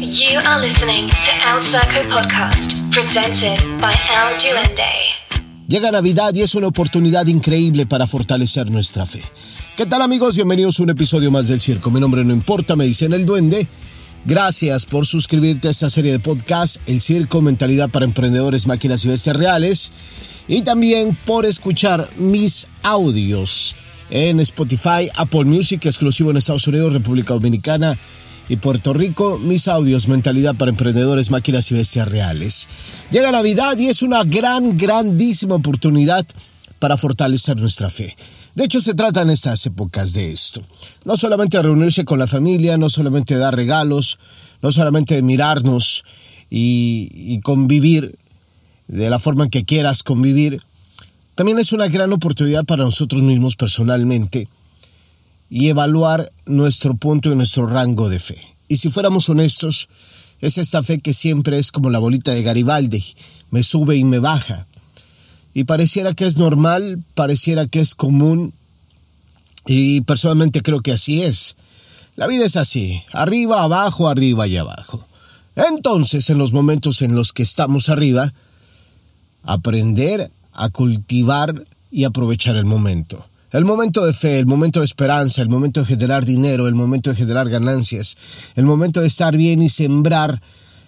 You are listening to El Saco Podcast, presented by El Duende. Llega Navidad y es una oportunidad increíble para fortalecer nuestra fe. ¿Qué tal amigos? Bienvenidos a un episodio más del Circo. Mi nombre no importa, me dicen El Duende. Gracias por suscribirte a esta serie de podcast, El Circo, Mentalidad para Emprendedores, Máquinas y Bestias Reales. Y también por escuchar mis audios en Spotify, Apple Music, exclusivo en Estados Unidos, República Dominicana y Puerto Rico, mis audios, mentalidad para emprendedores, máquinas y bestias reales. Llega Navidad y es una gran, grandísima oportunidad para fortalecer nuestra fe. De hecho, se trata en estas épocas de esto. No solamente reunirse con la familia, no solamente dar regalos, no solamente mirarnos y, y convivir de la forma en que quieras convivir. También es una gran oportunidad para nosotros mismos personalmente y evaluar nuestro punto y nuestro rango de fe. Y si fuéramos honestos, es esta fe que siempre es como la bolita de Garibaldi, me sube y me baja. Y pareciera que es normal, pareciera que es común, y personalmente creo que así es. La vida es así, arriba, abajo, arriba y abajo. Entonces, en los momentos en los que estamos arriba, aprender a cultivar y aprovechar el momento. El momento de fe, el momento de esperanza, el momento de generar dinero, el momento de generar ganancias, el momento de estar bien y sembrar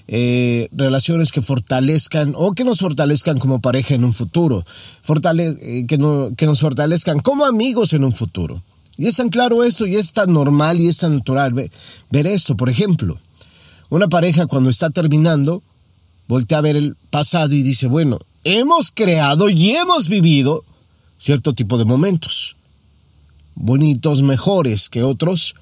eh, relaciones que fortalezcan o que nos fortalezcan como pareja en un futuro, eh, que, que nos fortalezcan como amigos en un futuro. Y es tan claro esto y es tan normal y es tan natural ver esto. Por ejemplo, una pareja cuando está terminando, voltea a ver el pasado y dice, bueno, hemos creado y hemos vivido cierto tipo de momentos, bonitos, mejores que otros,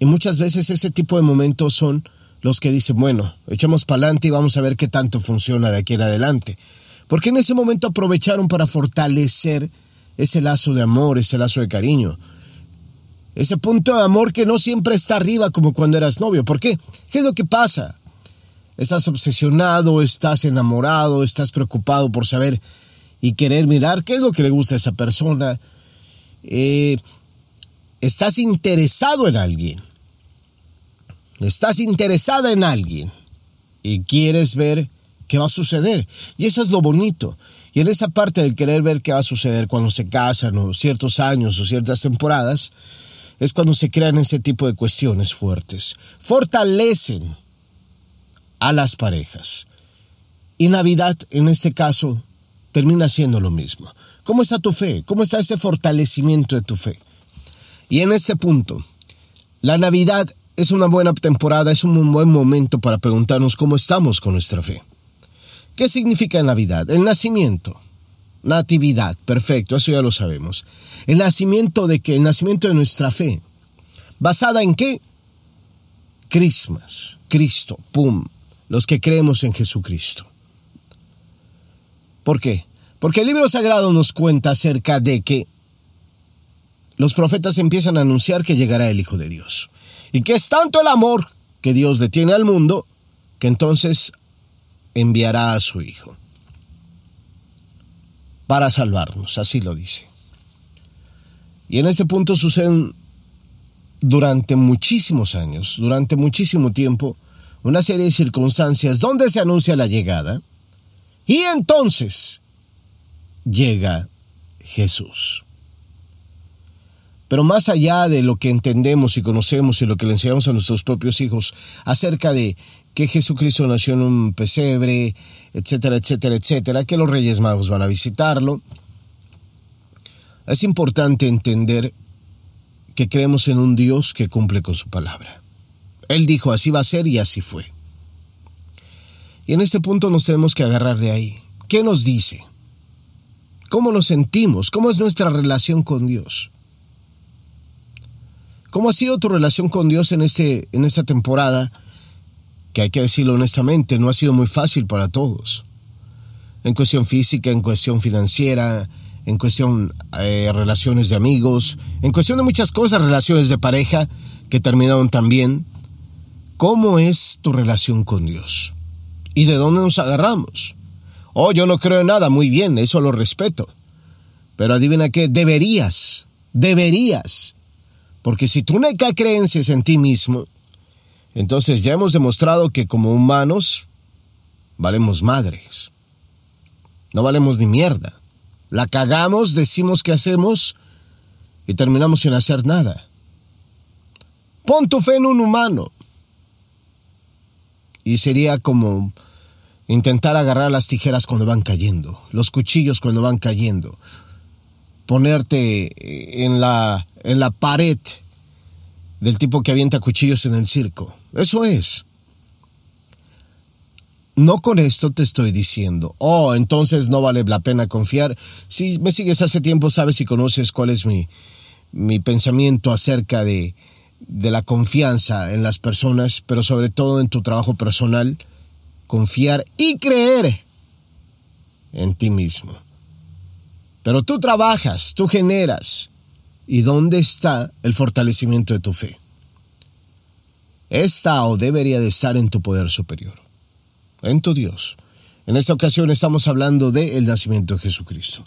y muchas veces ese tipo de momentos son los que dicen, bueno, echamos para adelante y vamos a ver qué tanto funciona de aquí en adelante. Porque en ese momento aprovecharon para fortalecer ese lazo de amor, ese lazo de cariño. Ese punto de amor que no siempre está arriba como cuando eras novio. ¿Por qué? ¿Qué es lo que pasa? Estás obsesionado, estás enamorado, estás preocupado por saber y querer mirar qué es lo que le gusta a esa persona. Eh, estás interesado en alguien. Estás interesada en alguien y quieres ver qué va a suceder. Y eso es lo bonito. Y en esa parte del querer ver qué va a suceder cuando se casan o ciertos años o ciertas temporadas, es cuando se crean ese tipo de cuestiones fuertes. Fortalecen a las parejas. Y Navidad, en este caso, termina siendo lo mismo. ¿Cómo está tu fe? ¿Cómo está ese fortalecimiento de tu fe? Y en este punto, la Navidad es una buena temporada, es un buen momento para preguntarnos cómo estamos con nuestra fe. ¿Qué significa Navidad? El nacimiento. Natividad, perfecto, eso ya lo sabemos. El nacimiento de qué? El nacimiento de nuestra fe. ¿Basada en qué? Christmas, Cristo, pum, los que creemos en Jesucristo. ¿Por qué? Porque el libro sagrado nos cuenta acerca de que los profetas empiezan a anunciar que llegará el Hijo de Dios. Y que es tanto el amor que Dios detiene al mundo que entonces enviará a su Hijo para salvarnos, así lo dice. Y en ese punto suceden durante muchísimos años, durante muchísimo tiempo, una serie de circunstancias donde se anuncia la llegada y entonces llega Jesús. Pero más allá de lo que entendemos y conocemos y lo que le enseñamos a nuestros propios hijos acerca de que Jesucristo nació en un pesebre, etcétera, etcétera, etcétera, que los Reyes Magos van a visitarlo, es importante entender que creemos en un Dios que cumple con su palabra. Él dijo, así va a ser y así fue. Y en este punto nos tenemos que agarrar de ahí. ¿Qué nos dice? ¿Cómo nos sentimos? ¿Cómo es nuestra relación con Dios? ¿Cómo ha sido tu relación con Dios en, este, en esta temporada? Que hay que decirlo honestamente, no ha sido muy fácil para todos. En cuestión física, en cuestión financiera, en cuestión eh, relaciones de amigos, en cuestión de muchas cosas, relaciones de pareja que terminaron también. ¿Cómo es tu relación con Dios? ¿Y de dónde nos agarramos? Oh, yo no creo en nada, muy bien, eso lo respeto. Pero adivina qué, deberías, deberías. Porque si tú no hay creencias en ti mismo, entonces ya hemos demostrado que como humanos valemos madres. No valemos ni mierda. La cagamos, decimos que hacemos y terminamos sin hacer nada. Pon tu fe en un humano. Y sería como intentar agarrar las tijeras cuando van cayendo, los cuchillos cuando van cayendo, ponerte en la, en la pared del tipo que avienta cuchillos en el circo. Eso es. No con esto te estoy diciendo, oh, entonces no vale la pena confiar. Si me sigues hace tiempo, sabes y conoces cuál es mi, mi pensamiento acerca de, de la confianza en las personas, pero sobre todo en tu trabajo personal, confiar y creer en ti mismo. Pero tú trabajas, tú generas. ¿Y dónde está el fortalecimiento de tu fe? Está o debería de estar en tu poder superior en tu Dios. En esta ocasión estamos hablando del el nacimiento de Jesucristo.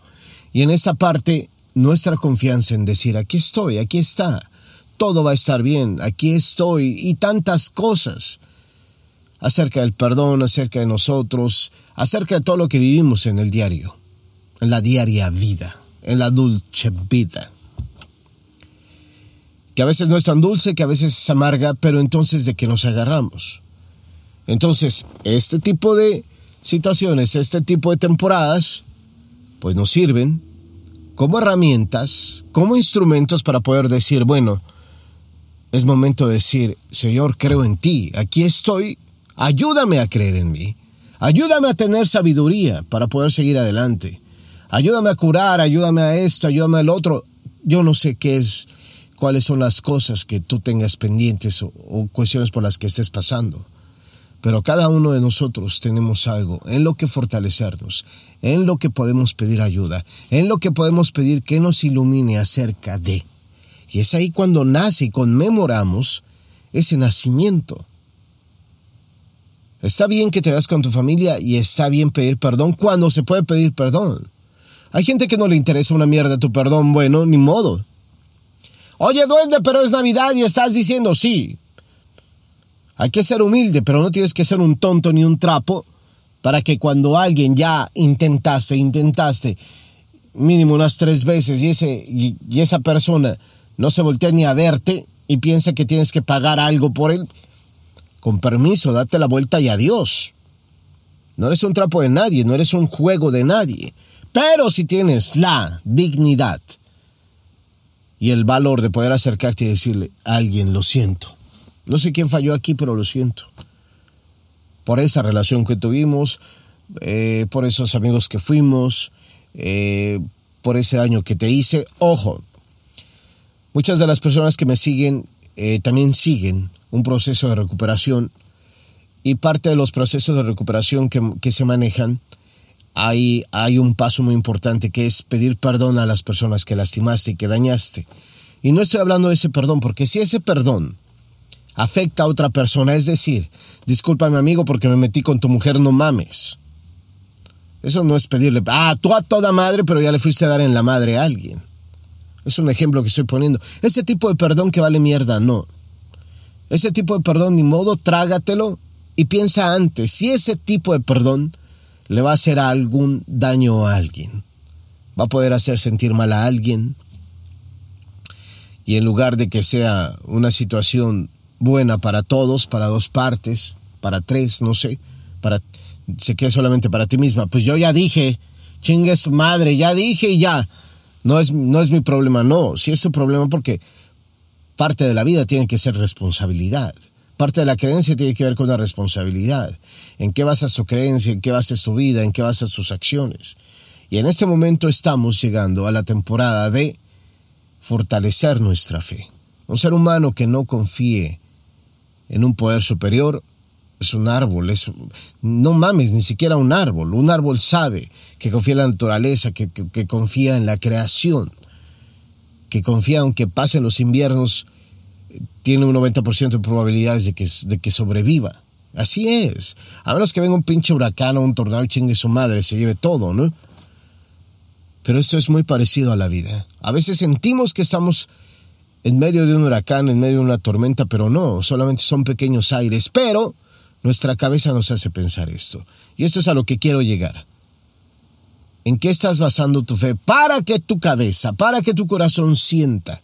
Y en esta parte, nuestra confianza en decir, aquí estoy, aquí está, todo va a estar bien, aquí estoy, y tantas cosas acerca del perdón, acerca de nosotros, acerca de todo lo que vivimos en el diario, en la diaria vida, en la dulce vida. Que a veces no es tan dulce, que a veces es amarga, pero entonces de qué nos agarramos. Entonces, este tipo de situaciones, este tipo de temporadas, pues nos sirven como herramientas, como instrumentos para poder decir, bueno, es momento de decir, Señor, creo en ti, aquí estoy, ayúdame a creer en mí, ayúdame a tener sabiduría para poder seguir adelante, ayúdame a curar, ayúdame a esto, ayúdame al otro. Yo no sé qué es, cuáles son las cosas que tú tengas pendientes o, cuestiones por las que estés pasando. Pero cada uno de nosotros tenemos algo en lo que fortalecernos, en lo que podemos pedir ayuda, en lo que podemos pedir que nos ilumine acerca de. Y es ahí cuando nace y conmemoramos ese nacimiento. Está bien que te vas con tu familia y está bien pedir perdón cuando se puede pedir perdón. Hay gente que no le interesa una mierda tu perdón, bueno, ni modo. Oye, duende, pero es Navidad y estás diciendo sí. Hay que ser humilde, pero no tienes que ser un tonto ni un trapo para que cuando alguien ya intentaste, intentaste mínimo unas tres veces y, ese, y, esa persona no se voltea ni a verte y piensa que tienes que pagar algo por él, con permiso, date la vuelta y adiós. No eres un trapo de nadie, no eres un juego de nadie. Pero si tienes la dignidad y el valor de poder acercarte y decirle a alguien, lo siento, no sé quién falló aquí, pero lo siento. Por esa relación que tuvimos, eh, por esos amigos que fuimos, eh, por ese daño que te hice. Ojo, muchas de las personas que me siguen eh, también siguen un proceso de recuperación y parte de los procesos de recuperación que, que se manejan, hay, hay un paso muy importante que es pedir perdón a las personas que lastimaste y que dañaste. Y no estoy hablando de ese perdón, porque si ese perdón afecta a otra persona. Es decir, discúlpame amigo porque me metí con tu mujer, no mames. Eso no es pedirle, ah, tú a toda madre, pero ya le fuiste a dar en la madre a alguien. Es un ejemplo que estoy poniendo. Ese tipo de perdón que vale mierda, no. Ese tipo de perdón, ni modo, trágatelo y piensa antes si ese tipo de perdón le va a hacer algún daño a alguien. Va a poder hacer sentir mal a alguien. Y en lugar de que sea una situación buena para todos, para dos partes, para tres, no sé, para se quede solamente para ti misma. Pues yo ya dije, chingue su madre, ya dije y ya. No es, no es mi problema, no. Sí es su problema porque parte de la vida tiene que ser responsabilidad. Parte de la creencia tiene que ver con la responsabilidad. ¿En qué basas tu creencia? ¿En qué basas tu vida? ¿En qué basas tus acciones? Y en este momento estamos llegando a la temporada de fortalecer nuestra fe. Un ser humano que no confíe en un poder superior, es un árbol, es, no mames, ni siquiera un árbol. Un árbol sabe que confía en la naturaleza, que, confía en la creación, que confía aunque pasen los inviernos, tiene un 90% de probabilidades de que, de que sobreviva. Así es. A menos que venga un pinche huracán o un tornado y chingue su madre, se lleve todo, ¿no? Pero esto es muy parecido a la vida. A veces sentimos que estamos en medio de un huracán, en medio de una tormenta, pero no, solamente son pequeños aires, pero nuestra cabeza nos hace pensar esto. Y esto es a lo que quiero llegar. ¿En qué estás basando tu fe? Para que tu cabeza, para que tu corazón sienta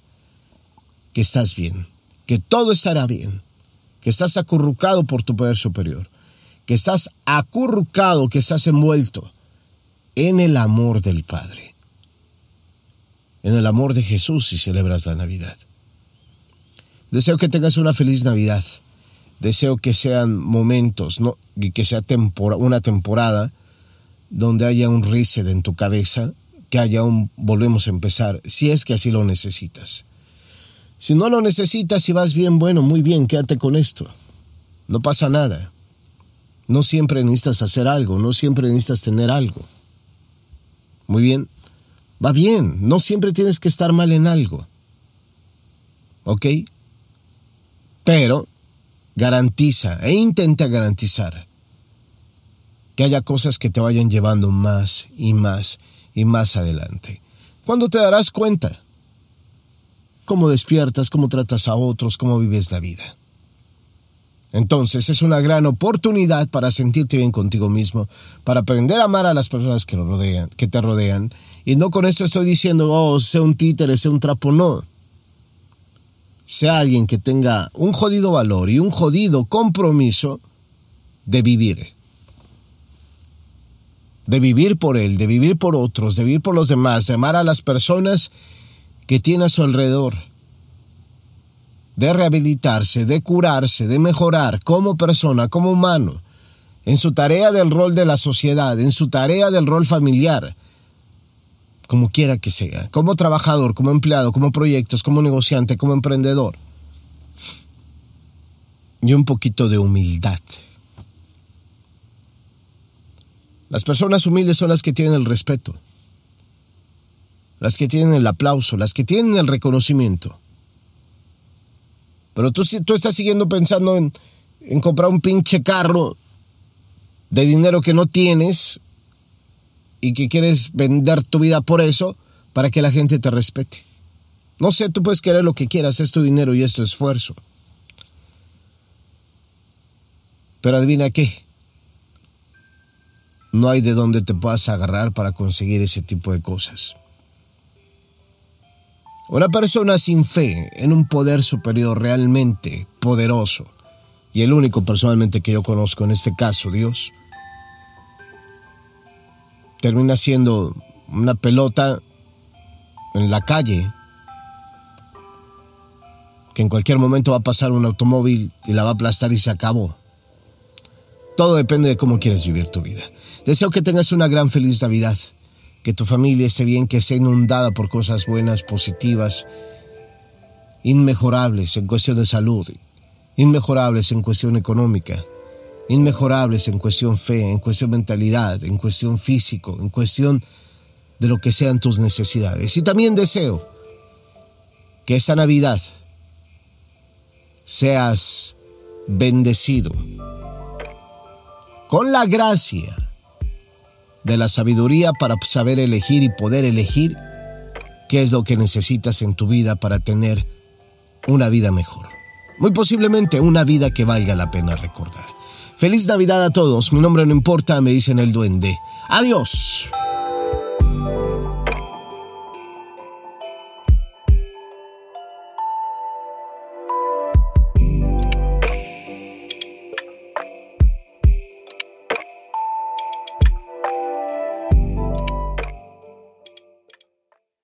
que estás bien, que todo estará bien, que estás acurrucado por tu poder superior, que estás acurrucado, que estás envuelto en el amor del Padre, en el amor de Jesús si celebras la Navidad. Deseo que tengas una feliz Navidad. Deseo que sean momentos, ¿no? que sea una temporada donde haya un reset en tu cabeza, que haya un volvemos a empezar, si es que así lo necesitas. Si no lo necesitas y vas bien, bueno, muy bien, quédate con esto. No pasa nada. No siempre necesitas hacer algo, no siempre necesitas tener algo. Muy bien. Va bien, no siempre tienes que estar mal en algo. ¿Ok? Pero garantiza e intenta garantizar que haya cosas que te vayan llevando más y más y más adelante. ¿Cuándo te darás cuenta? Cómo despiertas, cómo tratas a otros, cómo vives la vida. Entonces es una gran oportunidad para sentirte bien contigo mismo, para aprender a amar a las personas que, rodean, que te rodean. Y no con esto estoy diciendo, oh, sea un títere, sea un trapo, no. Sea alguien que tenga un jodido valor y un jodido compromiso de vivir. De vivir por Él, de vivir por otros, de vivir por los demás, de amar a las personas que tiene a su alrededor, de rehabilitarse, de curarse, de mejorar como persona, como humano, en su tarea del rol de la sociedad, en su tarea del rol familiar, como quiera que sea, como trabajador, como empleado, como proyectos, como negociante, como emprendedor. Y un poquito de humildad. Las personas humildes son las que tienen el respeto, las que tienen el aplauso, las que tienen el reconocimiento. Pero tú, tú estás siguiendo pensando en, en comprar un pinche carro de dinero que no tienes y que quieres vender tu vida por eso para que la gente te respete. No sé, tú puedes querer lo que quieras, es tu dinero y es tu esfuerzo. Pero adivina qué, no hay de dónde te puedas agarrar para conseguir ese tipo de cosas. Una persona sin fe en un poder superior realmente poderoso, y el único personalmente que yo conozco en este caso, Dios, termina siendo una pelota en la calle que en cualquier momento va a pasar un automóvil y la va a aplastar y se acabó. Todo depende de cómo quieres vivir tu vida. Deseo que tengas una gran feliz Navidad, que tu familia esté bien, que sea inundada por cosas buenas, positivas, inmejorables en cuestión de salud, inmejorables en cuestión económica, inmejorables en cuestión fe, en cuestión mentalidad, en cuestión físico, en cuestión de lo que sean tus necesidades. Y también deseo que esta Navidad seas bendecido con la gracia de la sabiduría para saber elegir y poder elegir qué es lo que necesitas en tu vida para tener una vida mejor. Muy posiblemente una vida que valga la pena recordar. Feliz Navidad a todos. Mi nombre no importa, me dicen el duende. Adiós.